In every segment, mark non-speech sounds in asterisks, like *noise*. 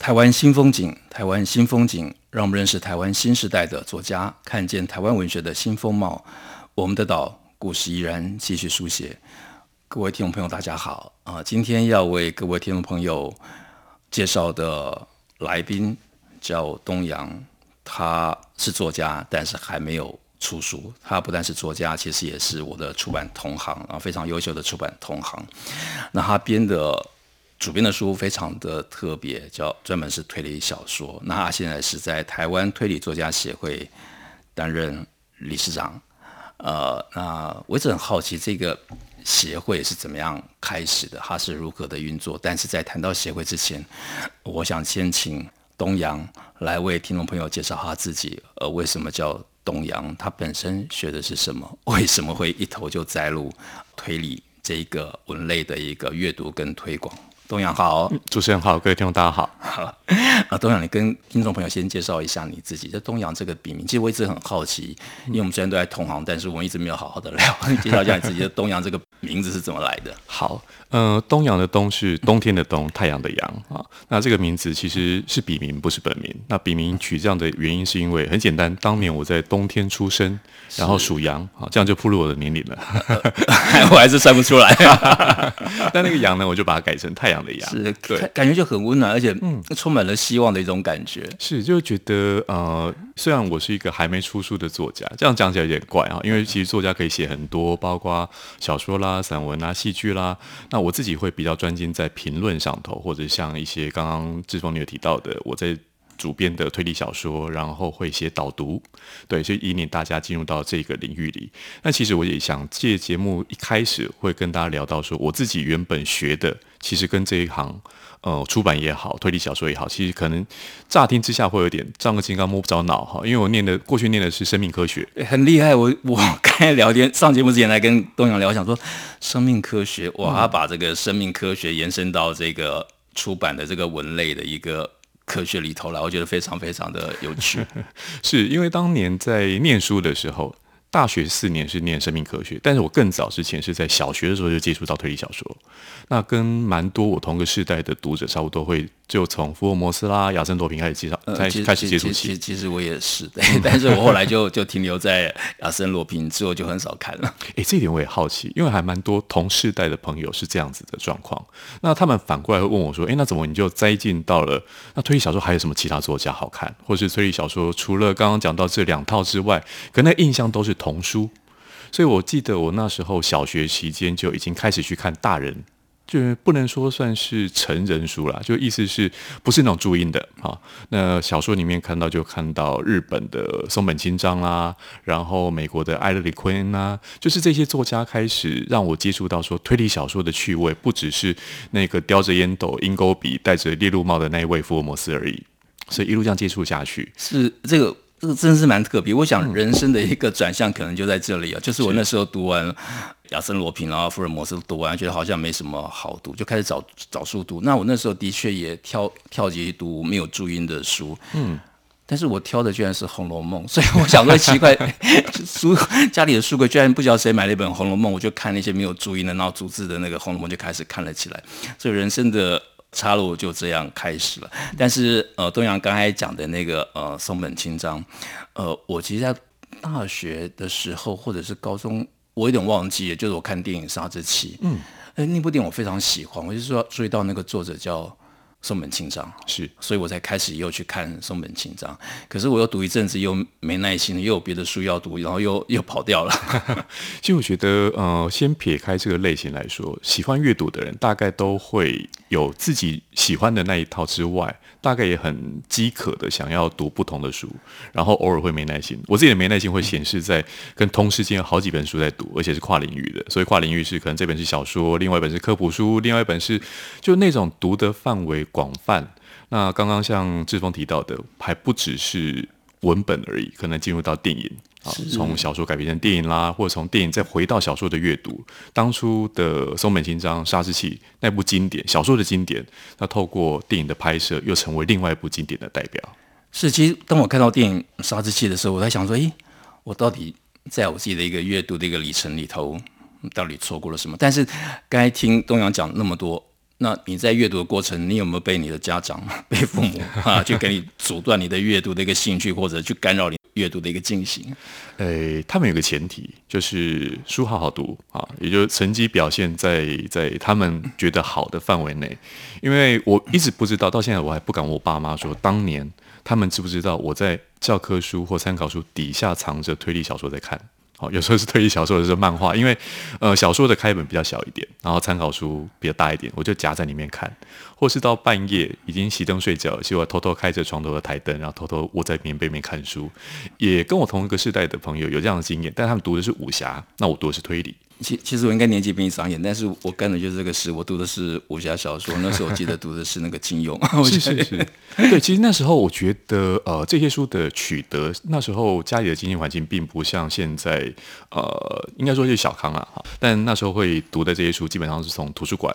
台湾新风景，台湾新风景，让我们认识台湾新时代的作家，看见台湾文学的新风貌。我们的岛故事依然继续书写。各位听众朋友，大家好啊！今天要为各位听众朋友介绍的来宾叫东阳，他是作家，但是还没有出书。他不但是作家，其实也是我的出版同行啊，非常优秀的出版同行。那他编的。主编的书非常的特别，叫专门是推理小说。那他现在是在台湾推理作家协会担任理事长。呃，那我一直很好奇这个协会是怎么样开始的，它是如何的运作。但是在谈到协会之前，我想先请东阳来为听众朋友介绍他自己。呃，为什么叫东阳？他本身学的是什么？*laughs* 为什么会一头就栽入推理这一个文类的一个阅读跟推广？东阳好，主持人好，各位听众大家好。好，*laughs* 啊，东阳，你跟听众朋友先介绍一下你自己。这东阳这个笔名，其实我一直很好奇，因为我们虽然都在同行，但是我们一直没有好好的聊。*laughs* 你介绍一下你自己的东阳这个名字是怎么来的？好，呃，东阳的东是冬天的冬，太阳的阳啊。那这个名字其实是笔名，不是本名。那笔名取这样的原因是因为很简单，当年我在冬天出生，然后属羊啊，这样就暴露我的年龄了。*laughs* 我还是算不出来。但那个羊呢，我就把它改成太阳。是，对，感觉就很温暖，而且嗯，充满了希望的一种感觉。是，就觉得呃，虽然我是一个还没出书的作家，这样讲起来有点怪啊，因为其实作家可以写很多，包括小说啦、散文啦、戏剧啦。那我自己会比较专精在评论上头，或者像一些刚刚志峰你有提到的，我在。主编的推理小说，然后会写导读，对，所以引领大家进入到这个领域里。那其实我也想借节目一开始会跟大家聊到说，我自己原本学的，其实跟这一行，呃，出版也好，推理小说也好，其实可能乍听之下会有点丈二金刚摸不着脑哈。因为我念的过去念的是生命科学，很厉害。我 *laughs* 我刚才聊天上节目之前来跟东阳聊，想说生命科学，哇，他把这个生命科学延伸到这个出版的这个文类的一个。科学里头来，我觉得非常非常的有趣，*laughs* 是因为当年在念书的时候。大学四年是念生命科学，但是我更早之前是在小学的时候就接触到推理小说，那跟蛮多我同个世代的读者差不多，会就从福尔摩斯啦、亚森罗平开始介绍，开始开始接触起。其实我也是，对，但是我后来就就停留在亚森罗平之后就很少看了。哎，这一点我也好奇，因为还蛮多同世代的朋友是这样子的状况，那他们反过来会问我说：“哎，那怎么你就栽进到了那推理小说还有什么其他作家好看，或是推理小说除了刚刚讲到这两套之外，可能印象都是。”童书，所以我记得我那时候小学期间就已经开始去看大人，就不能说算是成人书啦，就意思是不是那种注音的啊？那小说里面看到就看到日本的松本清张啦，然后美国的艾勒里昆恩啦，就是这些作家开始让我接触到说推理小说的趣味，不只是那个叼着烟斗、鹰钩鼻、戴着猎鹿帽的那一位福尔摩斯而已。所以一路这样接触下去，是这个。这个真是蛮特别，我想人生的一个转向可能就在这里啊，嗯、*laughs* 就是我那时候读完亚森罗平，然后福尔摩斯读完，觉得好像没什么好读，就开始找找书读。那我那时候的确也挑跳级读没有注音的书，嗯，但是我挑的居然是《红楼梦》，所以我想说奇怪，*laughs* 书家里的书柜居然不知道谁买了一本《红楼梦》，我就看那些没有注音的，然后逐字的那个《红楼梦》就开始看了起来，所以人生的。岔路就这样开始了，但是呃，东阳刚才讲的那个呃松本清张，呃，我其实在大学的时候或者是高中，我有点忘记了，就是我看电影《杀之气》，嗯，哎，那部电影我非常喜欢，我就说注意到那个作者叫。松本清张是，所以我才开始又去看松本清张。可是我又读一阵子，又没耐心了，又有别的书要读，然后又 *laughs* 又跑掉了。*laughs* 其实我觉得，呃，先撇开这个类型来说，喜欢阅读的人大概都会有自己喜欢的那一套之外，大概也很饥渴的想要读不同的书，然后偶尔会没耐心。我自己的没耐心会显示在跟同时间有好几本书在读，而且是跨领域的。所以跨领域是可能这本是小说，另外一本是科普书，另外一本是就那种读的范围广泛，那刚刚像志峰提到的，还不只是文本而已，可能进入到电影啊，从小说改编成电影啦，或者从电影再回到小说的阅读。当初的松本清张《杀之气》那部经典小说的经典，那透过电影的拍摄，又成为另外一部经典的代表。是，其实当我看到电影《杀之气》的时候，我在想说，诶，我到底在我自己的一个阅读的一个里程里头，到底错过了什么？但是刚才听东阳讲那么多，那你在阅读的过程，你有没有被你的家长、*laughs* 被父母 *laughs* 啊，去给你阻断你的阅读的一个兴趣，或者去干扰你阅读的一个进行？诶，他们有个前提，就是书好好读啊，也就是成绩表现在在他们觉得好的范围内。因为我一直不知道，到现在我还不敢问我爸妈说，当年。他们知不知道我在教科书或参考书底下藏着推理小说在看？好，有时候是推理小说，有时候是漫画，因为呃小说的开本比较小一点，然后参考书比较大一点，我就夹在里面看。或是到半夜已经熄灯睡觉，希望偷偷开着床头的台灯，然后偷偷窝在棉被里面看书。也跟我同一个世代的朋友有这样的经验，但他们读的是武侠，那我读的是推理。其其实我应该年纪比你长一点，但是我干的就是这个事。我读的是武侠小说，那时候我记得读的是那个金庸。*laughs* 是是是，对，其实那时候我觉得，呃，这些书的取得，那时候家里的经济环境并不像现在，呃，应该说是小康啊。但那时候会读的这些书，基本上是从图书馆。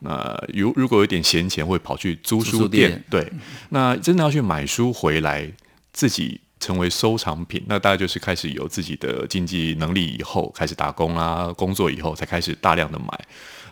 那如如果有点闲钱，会跑去租。书店对，那真的要去买书回来自己。成为收藏品，那大概就是开始有自己的经济能力以后，开始打工啊，工作以后才开始大量的买。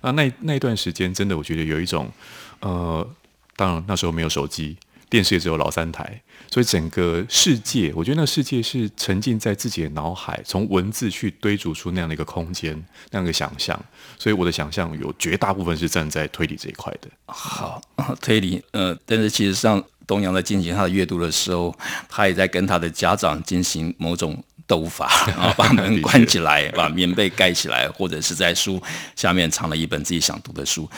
啊，那那段时间真的，我觉得有一种，呃，当然那时候没有手机，电视也只有老三台，所以整个世界，我觉得那世界是沉浸在自己的脑海，从文字去堆筑出那样的一个空间，那样的想象。所以我的想象有绝大部分是站在推理这一块的。好，推理，呃，但是其实上。东阳在进行他的阅读的时候，他也在跟他的家长进行某种斗法 *laughs* 啊，把门关起来，把棉被盖起来，或者是在书下面藏了一本自己想读的书。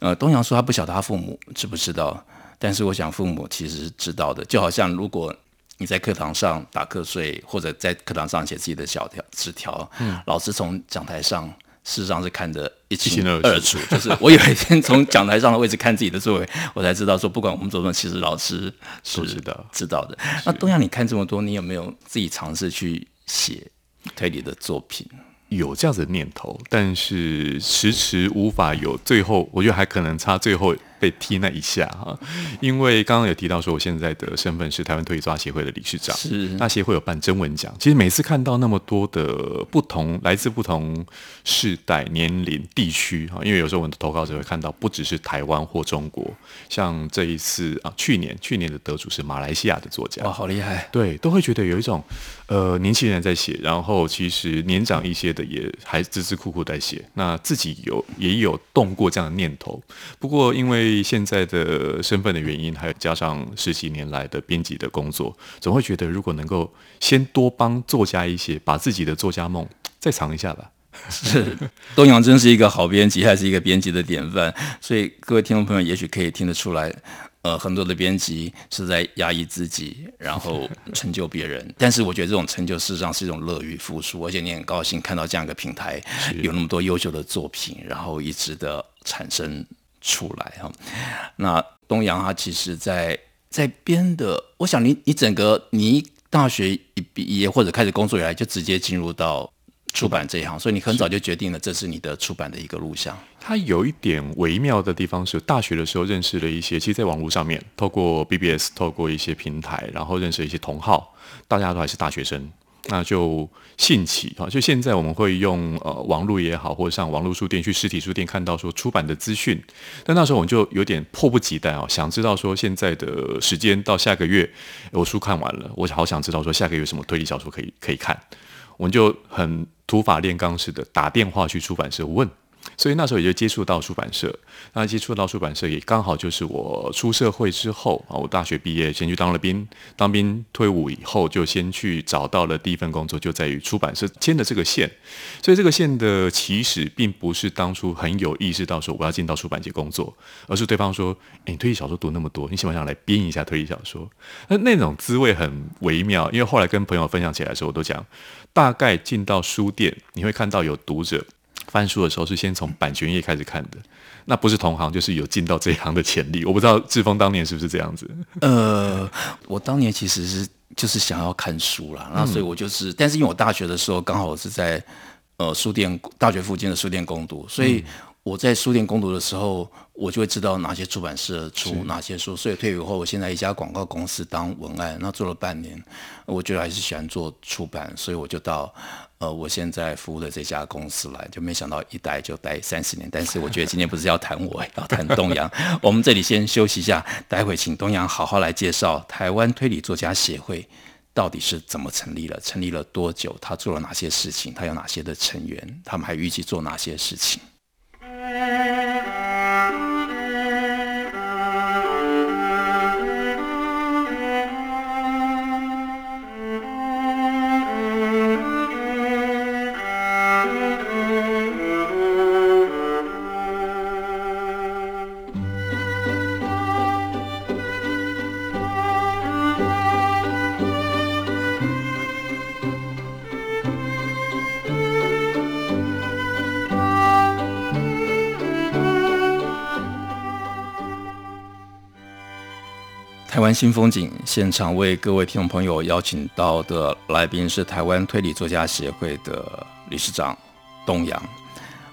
呃，东阳说他不晓得他父母知不知道，但是我想父母其实是知道的。就好像如果你在课堂上打瞌睡，或者在课堂上写自己的小条纸条，嗯，老师从讲台上。事实上是看得一清二楚，就是我有一天从讲台上的位置看自己的座位，我才知道说，不管我们做什么，其实老师是知道知道的。那东阳，你看这么多，你有没有自己尝试去写推理的作品？有这样子的念头，但是迟迟无法有最后，我觉得还可能差最后。被踢那一下哈，因为刚刚有提到说，我现在的身份是台湾推理作家协会的理事长。是，那协会有办征文奖。其实每次看到那么多的不同，来自不同世代、年龄、地区哈，因为有时候我们的投稿者会看到，不只是台湾或中国，像这一次啊，去年去年的得主是马来西亚的作家。哇，好厉害！对，都会觉得有一种呃年轻人在写，然后其实年长一些的也还孜孜酷酷在写。那自己有也有动过这样的念头，不过因为现在的身份的原因，还有加上十几年来的编辑的工作，总会觉得如果能够先多帮作家一些，把自己的作家梦再藏一下吧。*laughs* 是，东阳真是一个好编辑，还是一个编辑的典范。所以各位听众朋友，也许可以听得出来，呃，很多的编辑是在压抑自己，然后成就别人。*laughs* 但是我觉得这种成就事实上是一种乐于付出，而且你很高兴看到这样一个平台有那么多优秀的作品，然后一直的产生。出来哈，那东阳他其实在在编的，我想你你整个你大学一毕业或者开始工作以来，就直接进入到出版这一行，所以你很早就决定了这是你的出版的一个路向。它有一点微妙的地方是，大学的时候认识了一些，其实在网络上面，透过 BBS，透过一些平台，然后认识一些同好，大家都还是大学生。那就兴起哈！就现在我们会用呃网络也好，或者上网络书店去实体书店看到说出版的资讯，但那时候我们就有点迫不及待啊，想知道说现在的时间到下个月我书看完了，我好想知道说下个月有什么推理小说可以可以看，我们就很土法炼钢似的打电话去出版社问。所以那时候也就接触到出版社，那接触到出版社也刚好就是我出社会之后啊，我大学毕业先去当了兵，当兵退伍以后就先去找到了第一份工作，就在于出版社牵的这个线。所以这个线的起始并不是当初很有意识到说我要进到出版界工作，而是对方说：“诶，你推理小说读那么多，你喜欢想来编一下推理小说？”那那种滋味很微妙，因为后来跟朋友分享起来的时候，我都讲，大概进到书店你会看到有读者。翻书的时候是先从版权页开始看的，那不是同行就是有进到这一行的潜力。我不知道志峰当年是不是这样子？呃，我当年其实是就是想要看书啦，那所以我就是，但是因为我大学的时候刚好是在呃书店大学附近的书店攻读，所以。嗯我在书店攻读的时候，我就会知道哪些出版社出哪些书。所以退伍后，我现在一家广告公司当文案，那做了半年，我觉得还是喜欢做出版，所以我就到呃我现在服务的这家公司来，就没想到一待就待三十年。但是我觉得今天不是要谈我，要谈东阳。我们这里先休息一下，待会请东阳好好来介绍台湾推理作家协会到底是怎么成立了，成立了多久，他做了哪些事情，他有哪些的成员，他们还预计做哪些事情。台湾新风景现场为各位听众朋友邀请到的来宾是台湾推理作家协会的理事长东阳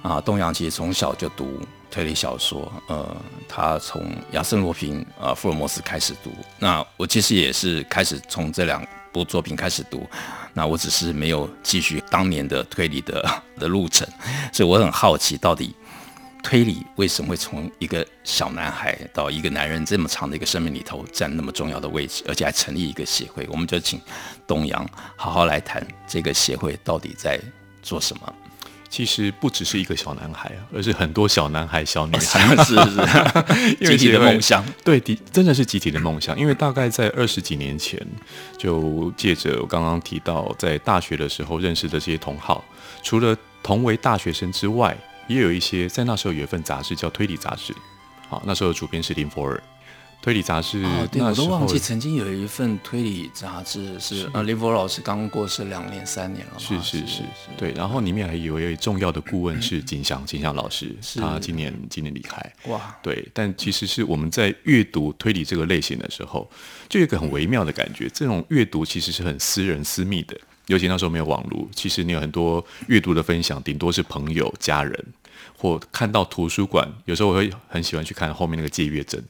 啊。东阳其实从小就读推理小说，呃，他从亚森罗苹啊、福尔摩斯开始读。那我其实也是开始从这两部作品开始读，那我只是没有继续当年的推理的的路程，所以我很好奇到底。推理为什么会从一个小男孩到一个男人这么长的一个生命里头占那么重要的位置，而且还成立一个协会？我们就请东阳好好来谈这个协会到底在做什么。其实不只是一个小男孩啊，而是很多小男孩、小女孩，哦、是是是，集体的梦想。对，的真的是集体的梦想。因为大概在二十几年前，就借着我刚刚提到在大学的时候认识的这些同好，除了同为大学生之外。也有一些在那时候有一份杂志叫《推理杂志》，好，那时候主编是林佛尔。推理杂志，哦，对，我都忘记曾经有一份推理杂志是呃林佛尔老师刚过世两年三年了，是是是，是，对，然后里面还有一位重要的顾问是景祥，景祥老师，他今年今年离开，哇，对，但其实是我们在阅读推理这个类型的时候，就有一个很微妙的感觉，这种阅读其实是很私人私密的。尤其那时候没有网络，其实你有很多阅读的分享，顶多是朋友、家人，或看到图书馆。有时候我会很喜欢去看后面那个借阅证，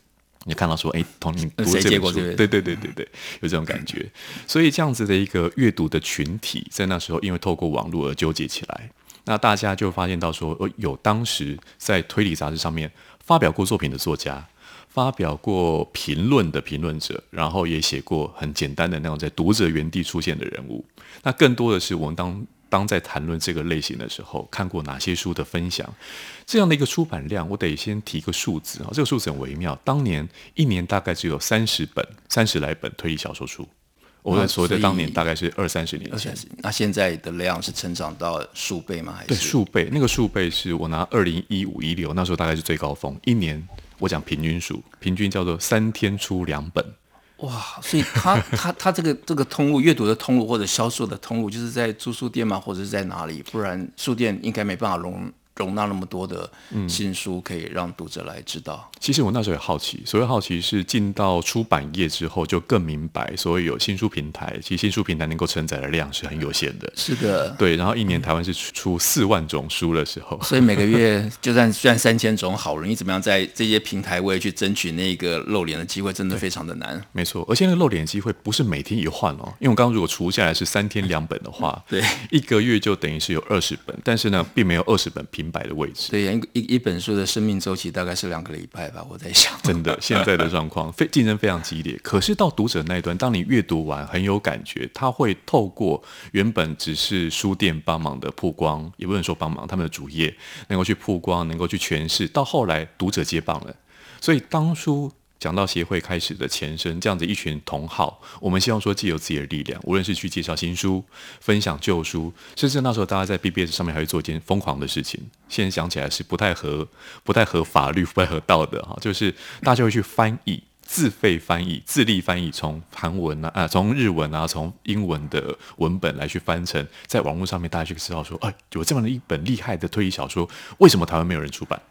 你看到说，哎，同你读这本书，对对对对对，有这种感觉。所以这样子的一个阅读的群体，在那时候因为透过网络而纠结起来，那大家就发现到说，有当时在推理杂志上面发表过作品的作家。发表过评论的评论者，然后也写过很简单的那种在读者原地出现的人物。那更多的是我们当当在谈论这个类型的时候，看过哪些书的分享，这样的一个出版量，我得先提个数字啊，这个数字很微妙。当年一年大概只有三十本、三十来本推理小说书。我们所谓的当年大概是二三十年前。那现在的量是成长到数倍吗？还是？对，数倍。那个数倍是我拿二零一五一六那时候大概是最高峰，一年。我讲平均数，平均叫做三天出两本，哇！所以他 *laughs* 他他这个这个通路，阅读的通路或者销售的通路，就是在租书店吗？或者是在哪里？不然书店应该没办法容。容纳那么多的新书，可以让读者来知道。嗯、其实我那时候也好奇，所谓好奇是进到出版业之后，就更明白，所谓有新书平台，其实新书平台能够承载的量是很有限的。是的，对。然后一年台湾是出四万种书的时候，所以每个月就算虽然三千种好人，你怎么样在这些平台位去争取那个露脸的机会，真的非常的难。*laughs* 没错，而且那个露脸机会不是每天一换哦，因为我刚刚如果除下来是三天两本的话，对，一个月就等于是有二十本，但是呢，并没有二十本平白的位置。对，一一一本书的生命周期大概是两个礼拜吧，我在想。*laughs* 真的，现在的状况非竞争非常激烈。可是到读者那一端，当你阅读完很有感觉，他会透过原本只是书店帮忙的曝光，也不能说帮忙，他们的主页能够去曝光，能够去诠释，到后来读者接棒了。所以当初。讲到协会开始的前身，这样子一群同好，我们希望说既有自己的力量，无论是去介绍新书、分享旧书，甚至那时候大家在 BBS 上面还会做一件疯狂的事情，现在想起来是不太合、不太合法律、不太合道德哈，就是大家会去翻译自费翻译、自力翻译，从韩文啊、啊从日文啊、从英文的文本来去翻成，在网络上面大家就知道说，哎，有这么一本厉害的推理小说，为什么台湾没有人出版？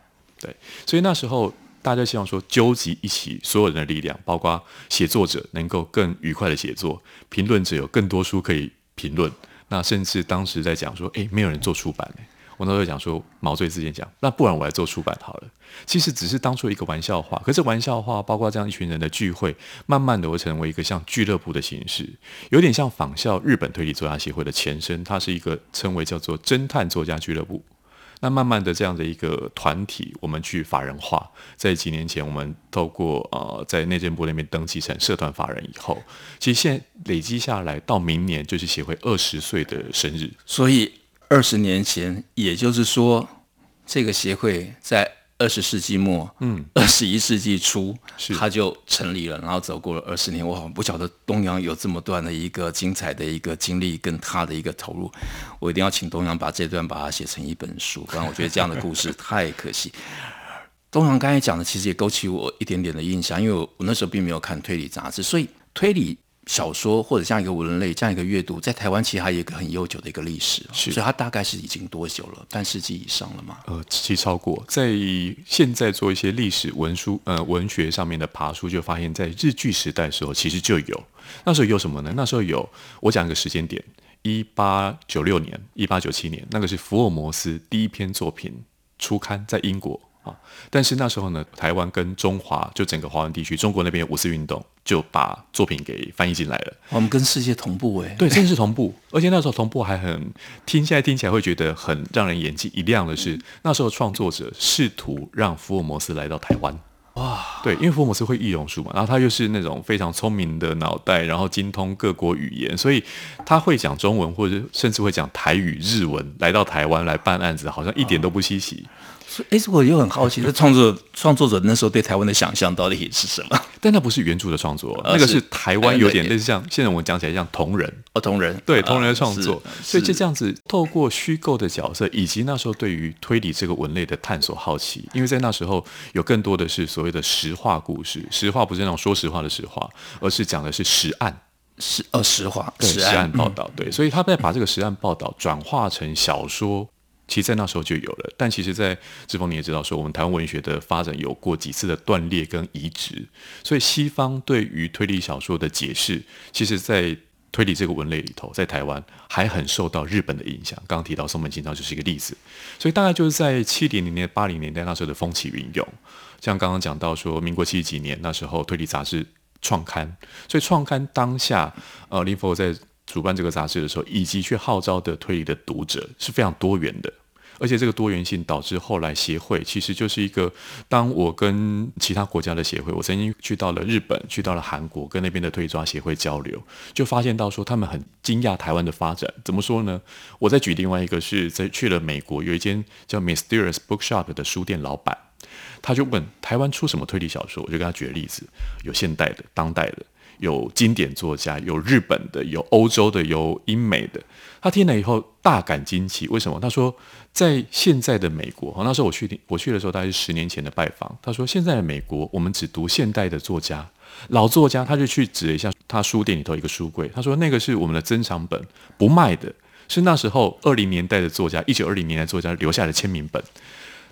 对，所以那时候大家希望说，纠集一起所有人的力量，包括写作者能够更愉快的写作，评论者有更多书可以评论，那甚至当时在讲说，哎，没有人做出版。我那时候讲说，毛遂自荐讲，那不然我来做出版好了。其实只是当做一个玩笑话，可是玩笑话包括这样一群人的聚会，慢慢的会成为一个像俱乐部的形式，有点像仿效日本推理作家协会的前身，它是一个称为叫做侦探作家俱乐部。那慢慢的这样的一个团体，我们去法人化，在几年前我们透过呃在内政部那边登记成社团法人以后，其实现累积下来到明年就是协会二十岁的生日，所以。二十年前，也就是说，这个协会在二十世纪末，嗯，二十一世纪初，他就成立了，然后走过了二十年。我好像不晓得东阳有这么段的一个精彩的一个经历，跟他的一个投入，我一定要请东阳把这段把它写成一本书，不然我觉得这样的故事太可惜。*laughs* 东阳刚才讲的，其实也勾起我一点点的印象，因为我我那时候并没有看推理杂志，所以推理。小说或者这样一个文类，这样一个阅读，在台湾其实还有一个很悠久的一个历史，是所以它大概是已经多久了？半世纪以上了吗？呃，其实超过。在现在做一些历史文书、呃文学上面的爬书，就发现，在日据时代的时候，其实就有。那时候有什么呢？那时候有，我讲一个时间点：一八九六年、一八九七年，那个是福尔摩斯第一篇作品初刊在英国。但是那时候呢，台湾跟中华就整个华文地区，中国那边有五四运动，就把作品给翻译进来了。我们跟世界同步哎，对，真的是同步。而且那时候同步还很听，现在听起来会觉得很让人眼睛一亮的是，那时候创作者试图让福尔摩斯来到台湾。哇，对，因为福尔摩斯会易容术嘛，然后他又是那种非常聪明的脑袋，然后精通各国语言，所以他会讲中文或者甚至会讲台语、日文，来到台湾来办案子，好像一点都不稀奇。哎，我又很好奇，这创作创作者那时候对台湾的想象到底是什么？但那不是原著的创作，*laughs* 那个是台湾有点类似像现在我们讲起来像同人。哦，同人。对同人的创作，所以就这样子透过虚构的角色，以及那时候对于推理这个文类的探索好奇，因为在那时候有更多的是所谓的实话故事，实话不是那种说实话的实话，而是讲的是实案，实呃实话。实案。报道，对，所以他在把这个实案报道转化成小说。其实，在那时候就有了，但其实，在志峰你也知道，说我们台湾文学的发展有过几次的断裂跟移植，所以西方对于推理小说的解释，其实，在推理这个文类里头，在台湾还很受到日本的影响。刚刚提到松本清张就是一个例子，所以大概就是在七零年代、八零年代那时候的风起云涌，像刚刚讲到说，民国七十几年那时候推理杂志创刊，所以创刊当下，呃，林佛在。主办这个杂志的时候，以及去号召的推理的读者是非常多元的，而且这个多元性导致后来协会其实就是一个，当我跟其他国家的协会，我曾经去到了日本，去到了韩国，跟那边的推抓协会交流，就发现到说他们很惊讶台湾的发展。怎么说呢？我再举另外一个是在去了美国，有一间叫 Mysterious Bookshop 的书店老板，他就问台湾出什么推理小说，我就跟他举例子，有现代的、当代的。有经典作家，有日本的，有欧洲的，有英美的。他听了以后大感惊奇，为什么？他说，在现在的美国，那时候我去我去的时候，大概是十年前的拜访。他说，现在的美国，我们只读现代的作家，老作家，他就去指了一下他书店里头一个书柜，他说那个是我们的珍藏本，不卖的，是那时候二零年代的作家，一九二零年代作家留下的签名本。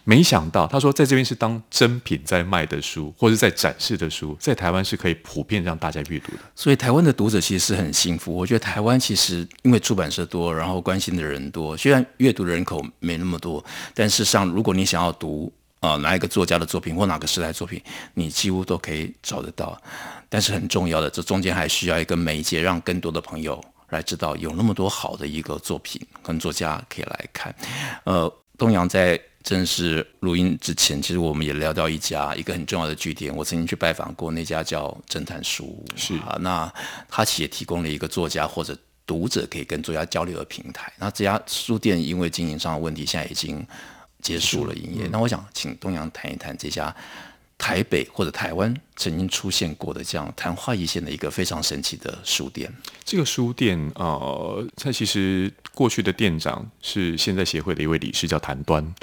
没想到，他说在这边是当珍品在卖的书，或者在展示的书，在台湾是可以普遍让大家阅读的。所以台湾的读者其实是很幸福。我觉得台湾其实因为出版社多，然后关心的人多，虽然阅读的人口没那么多，但事实上，如果你想要读啊、呃、哪一个作家的作品或哪个时代作品，你几乎都可以找得到。但是很重要的，这中间还需要一个媒介，让更多的朋友来知道有那么多好的一个作品跟作家可以来看。呃，东阳在。正式录音之前，其实我们也聊到一家一个很重要的据点。我曾经去拜访过那家叫侦探书屋，是啊，那他其实也提供了一个作家或者读者可以跟作家交流的平台。那这家书店因为经营上的问题，现在已经结束了营业。嗯、那我想请东阳谈一谈这家台北或者台湾曾经出现过的这样昙花一现的一个非常神奇的书店。这个书店，呃，它其实过去的店长是现在协会的一位理事，叫谭端。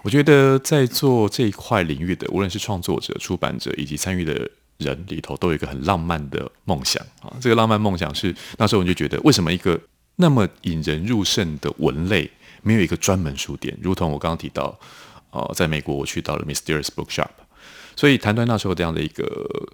我觉得在做这一块领域的，无论是创作者、出版者以及参与的人里头都有一个很浪漫的梦想啊。这个浪漫梦想是那时候我们就觉得，为什么一个那么引人入胜的文类，没有一个专门书店？如同我刚刚提到，呃，在美国我去到了 Mysterious Bookshop，所以谭端那时候这样的一个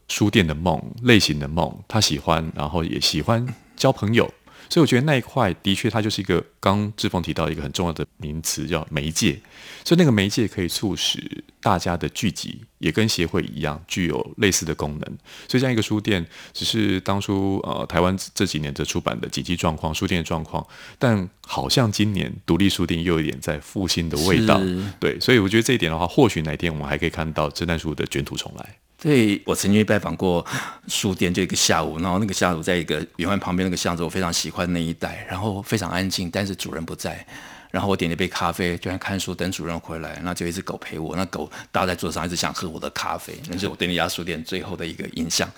书店的梦类型的梦，他喜欢，然后也喜欢交朋友。所以我觉得那一块的确，它就是一个刚志峰提到一个很重要的名词，叫媒介。所以那个媒介可以促使大家的聚集，也跟协会一样具有类似的功能。所以这样一个书店，只是当初呃台湾这几年的出版的景气状况、书店的状况，但好像今年独立书店又有一点在复兴的味道。对，所以我觉得这一点的话，或许哪天我们还可以看到侦探书的卷土重来。对，我曾经拜访过书店，就一个下午，然后那个下午在一个圆环旁边那个巷子，我非常喜欢那一带，然后非常安静，但是主人不在，然后我点了一杯咖啡，就在看书，等主人回来，那就一只狗陪我，那狗搭在桌上，一直想喝我的咖啡，那是我对那家书店最后的一个印象。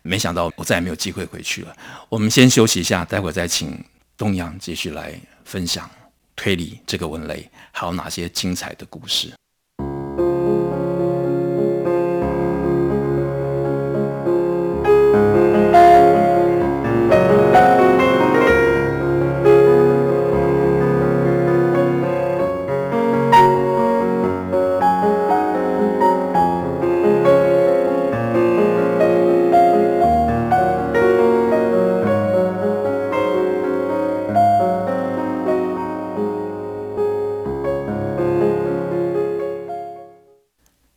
没想到我再也没有机会回去了。我们先休息一下，待会儿再请东阳继续来分享推理这个文类还有哪些精彩的故事。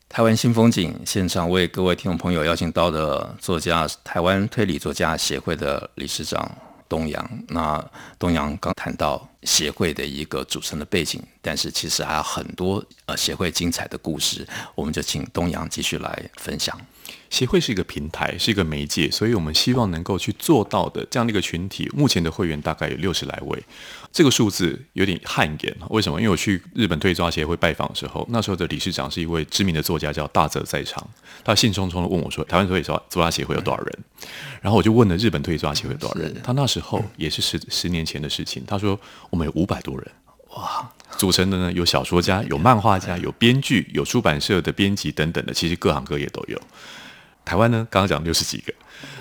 台湾新风景现场为各位听众朋友邀请到的作家，台湾推理作家协会的理事长东阳。那东阳刚谈到协会的一个组成的背景，但是其实还有很多呃协会精彩的故事，我们就请东阳继续来分享。协会是一个平台，是一个媒介，所以我们希望能够去做到的这样的一个群体。目前的会员大概有六十来位，这个数字有点汗颜。为什么？因为我去日本推理作家协会拜访的时候，那时候的理事长是一位知名的作家，叫大泽在场。他兴冲冲的问我说：“台湾作家协会有多少人？”然后我就问了日本推理作家协会有多少人。他那时候也是十十年前的事情，他说我们有五百多人。哇，组成的呢有小说家、有漫画家、有编剧、有出版社的编辑等等的，其实各行各业都有。台湾呢，刚刚讲六十几个，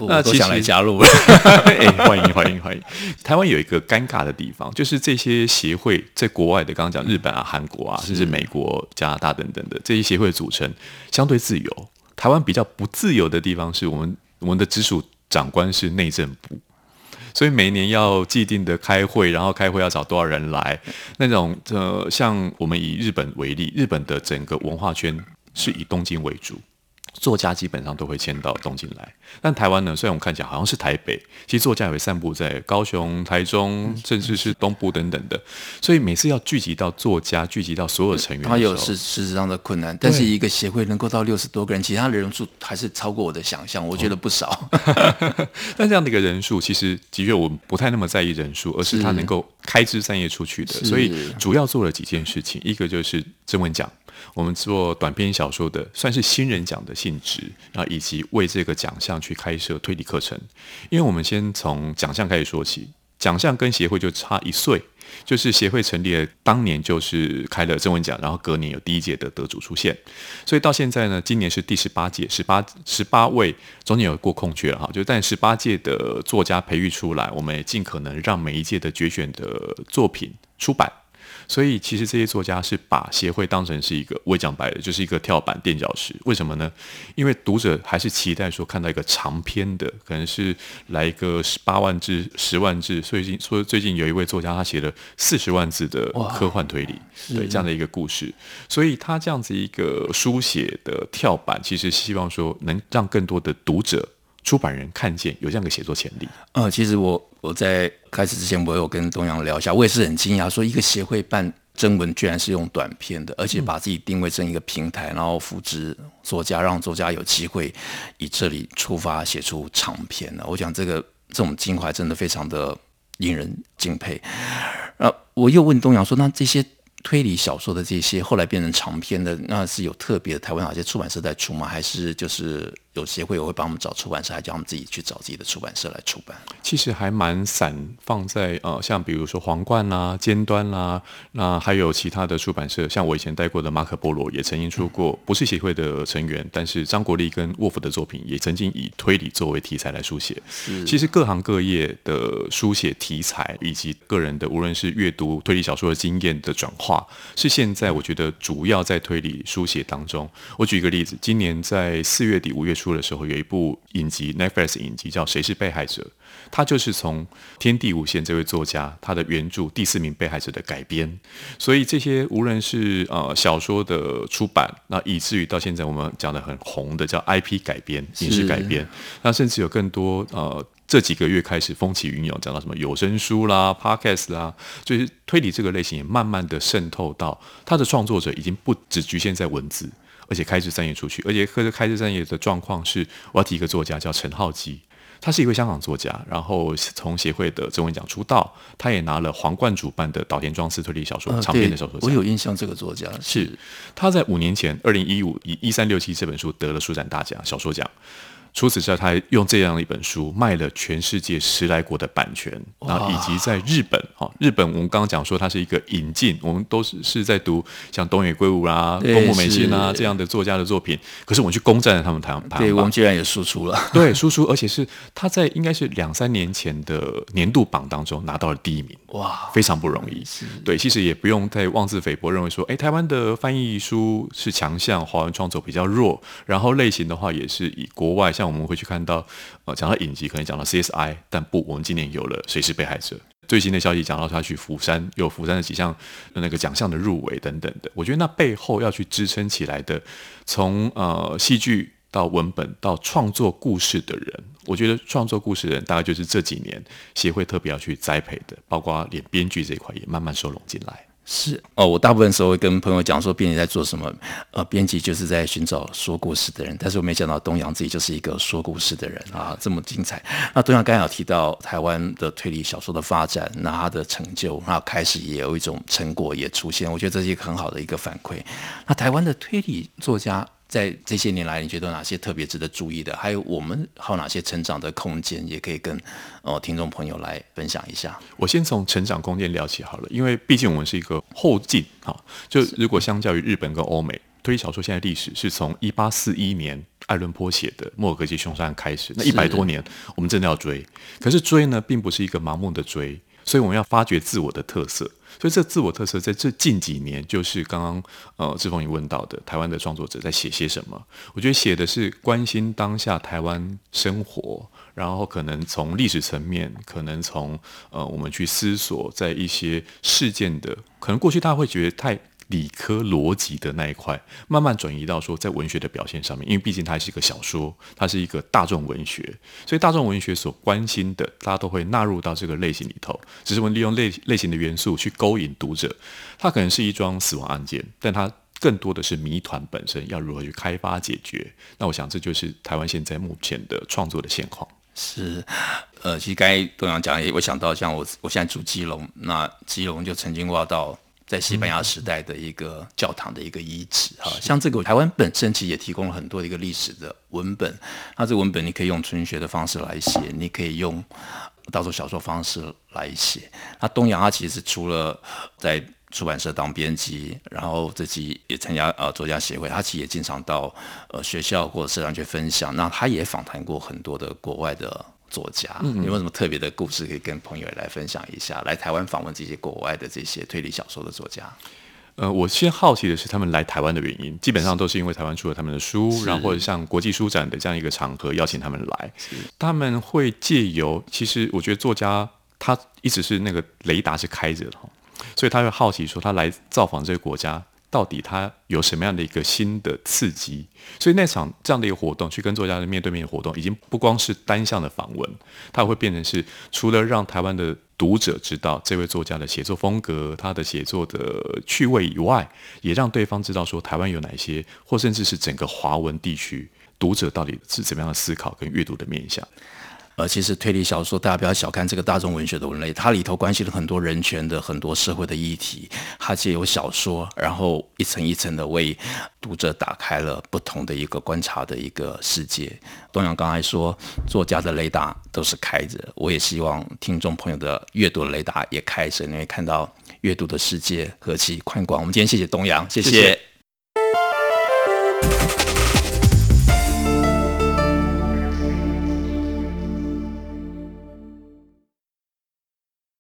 那都想来加入。*laughs* 哎，欢迎欢迎欢迎！台湾有一个尴尬的地方，就是这些协会在国外的，刚刚讲日本啊、韩国啊，甚至美国、加拿大等等的这些协会组成相对自由。台湾比较不自由的地方是我们我们的直属长官是内政部，所以每年要既定的开会，然后开会要找多少人来，那种呃，像我们以日本为例，日本的整个文化圈是以东京为主。作家基本上都会迁到东京来，但台湾呢？虽然我们看起来好像是台北，其实作家也会散布在高雄、台中，甚至是东部等等的。所以每次要聚集到作家，聚集到所有成员，他有实实质上的困难。但是一个协会能够到六十多个人，其他的人数还是超过我的想象，我觉得不少。哦、*laughs* 但这样的一个人数，其实的确我们不太那么在意人数，而是他能够开枝散叶出去的。所以主要做了几件事情，一个就是征文奖。我们做短篇小说的，算是新人奖的性质，然后以及为这个奖项去开设推理课程。因为我们先从奖项开始说起，奖项跟协会就差一岁，就是协会成立当年就是开了征文奖，然后隔年有第一届的得主出现，所以到现在呢，今年是第十八届，十八十八位中间有过空缺了哈，就但十八届的作家培育出来，我们也尽可能让每一届的决选的作品出版。所以，其实这些作家是把协会当成是一个，我也讲白了，就是一个跳板垫脚石。为什么呢？因为读者还是期待说看到一个长篇的，可能是来一个十八万字、十万字。最近说最近有一位作家，他写了四十万字的科幻推理，对这样的一个故事。所以他这样子一个书写的跳板，其实希望说能让更多的读者。出版人看见有这样的写作潜力。呃，其实我我在开始之前，我有跟东阳聊一下，我也是很惊讶，说一个协会办征文，居然是用短篇的，而且把自己定位成一个平台，然后扶植作家，让作家有机会以这里出发写出长篇的。我讲这个这种襟怀真的非常的令人敬佩。呃，我又问东阳说，那这些。推理小说的这些后来变成长篇的，那是有特别的台湾哪些出版社在出吗？还是就是有协会也会帮我们找出版社，还叫我们自己去找自己的出版社来出版。其实还蛮散放在呃，像比如说皇冠啦、尖端啦，那还有其他的出版社，像我以前带过的马可波罗也曾经出过，不是协会的成员，但是张国立跟沃夫的作品也曾经以推理作为题材来书写。其实各行各业的书写题材以及个人的无论是阅读推理小说的经验的转化，是现在我觉得主要在推理书写当中。我举一个例子，今年在四月底五月初的时候，有一部影集 Netflix 影集叫《谁是被害者》。它就是从天地无限这位作家他的原著《第四名被害者》的改编，所以这些无论是呃小说的出版，那以至于到现在我们讲的很红的叫 IP 改编、影视改编，那甚至有更多呃这几个月开始风起云涌，讲到什么有声书啦、Podcast 啦，就是推理这个类型也慢慢的渗透到他的创作者已经不只局限在文字，而且开枝散叶出去，而且开枝开枝散叶的状况是，我要提一个作家叫陈浩基。他是一位香港作家，然后从协会的中文奖出道，他也拿了皇冠主办的岛田庄司推理小说、呃、长篇的小说奖。我有印象，这个作家是他在五年前，二零一五以一三六七这本书得了书展大奖小说奖。除此之外，他还用这样的一本书卖了全世界十来国的版权，然后以及在日本，哈，日本我们刚刚讲说它是一个引进，我们都是是在读像东野圭吾啦、宫部美幸啊这样的作家的作品，可是我们去攻占了他们台湾排行榜，对，我们居然也输出了，*laughs* *laughs* 对，输出，而且是他在应该是两三年前的年度榜当中拿到了第一名，哇，非常不容易，对，其实也不用太妄自菲薄，认为说，哎，台湾的翻译书是强项，华文创作比较弱，然后类型的话也是以国外。像我们会去看到，呃，讲到影集，可能讲到 CSI，但不，我们今年有了谁是被害者。最新的消息讲到他去釜山，有釜山的几项那个奖项的入围等等的。我觉得那背后要去支撑起来的，从呃戏剧到文本到创作故事的人，我觉得创作故事的人大概就是这几年协会特别要去栽培的，包括连编剧这一块也慢慢收拢进来。是哦，我大部分时候会跟朋友讲说，编辑在做什么？呃，编辑就是在寻找说故事的人。但是我没想到东阳自己就是一个说故事的人啊，这么精彩。那东阳刚才有提到台湾的推理小说的发展，那他的成就，那开始也有一种成果也出现。我觉得这是一个很好的一个反馈。那台湾的推理作家。在这些年来，你觉得有哪些特别值得注意的？还有我们还有哪些成长的空间，也可以跟呃听众朋友来分享一下。我先从成长空间聊起好了，因为毕竟我们是一个后进哈。就如果相较于日本跟欧美，推理小说现在历史是从一八四一年爱伦坡写的《莫尔格街凶杀案》开始，那一百多年，我们真的要追。可是追呢，并不是一个盲目的追，所以我们要发掘自我的特色。所以这自我特色在这近几年，就是刚刚呃志峰也问到的，台湾的创作者在写些什么？我觉得写的是关心当下台湾生活，然后可能从历史层面，可能从呃我们去思索在一些事件的，可能过去大家会觉得太。理科逻辑的那一块，慢慢转移到说在文学的表现上面，因为毕竟它是一个小说，它是一个大众文学，所以大众文学所关心的，大家都会纳入到这个类型里头。只是我们利用类类型的元素去勾引读者，它可能是一桩死亡案件，但它更多的是谜团本身要如何去开发解决。那我想这就是台湾现在目前的创作的现况。是，呃，其实刚才东阳讲，我想到像我我现在住基隆，那基隆就曾经挖到。在西班牙时代的一个教堂的一个遗址哈，像这个台湾本身其实也提供了很多的一个历史的文本，那这个文本你可以用纯学的方式来写，你可以用当作小说方式来写。那东阳他其实除了在出版社当编辑，然后自己也参加呃作家协会，他其实也经常到呃学校或者社团去分享。那他也访谈过很多的国外的。作家，嗯有没有什么特别的故事可以跟朋友来分享一下？来台湾访问这些国外的这些推理小说的作家。呃，我先好奇的是他们来台湾的原因，基本上都是因为台湾出了他们的书，然后或者像国际书展的这样一个场合邀请他们来。他们会借由，其实我觉得作家他一直是那个雷达是开着的，所以他会好奇说他来造访这个国家。到底他有什么样的一个新的刺激？所以那场这样的一个活动，去跟作家的面对面的活动，已经不光是单向的访问，它会变成是除了让台湾的读者知道这位作家的写作风格、他的写作的趣味以外，也让对方知道说台湾有哪些，或甚至是整个华文地区读者到底是怎么样的思考跟阅读的面向。呃，其实推理小说大家不要小看这个大众文学的文类，它里头关系了很多人权的很多社会的议题。它借由小说，然后一层一层的为读者打开了不同的一个观察的一个世界。东阳刚才说，作家的雷达都是开着，我也希望听众朋友的阅读的雷达也开着，你会看到阅读的世界何其宽广。我们今天谢谢东阳，谢谢。谢谢。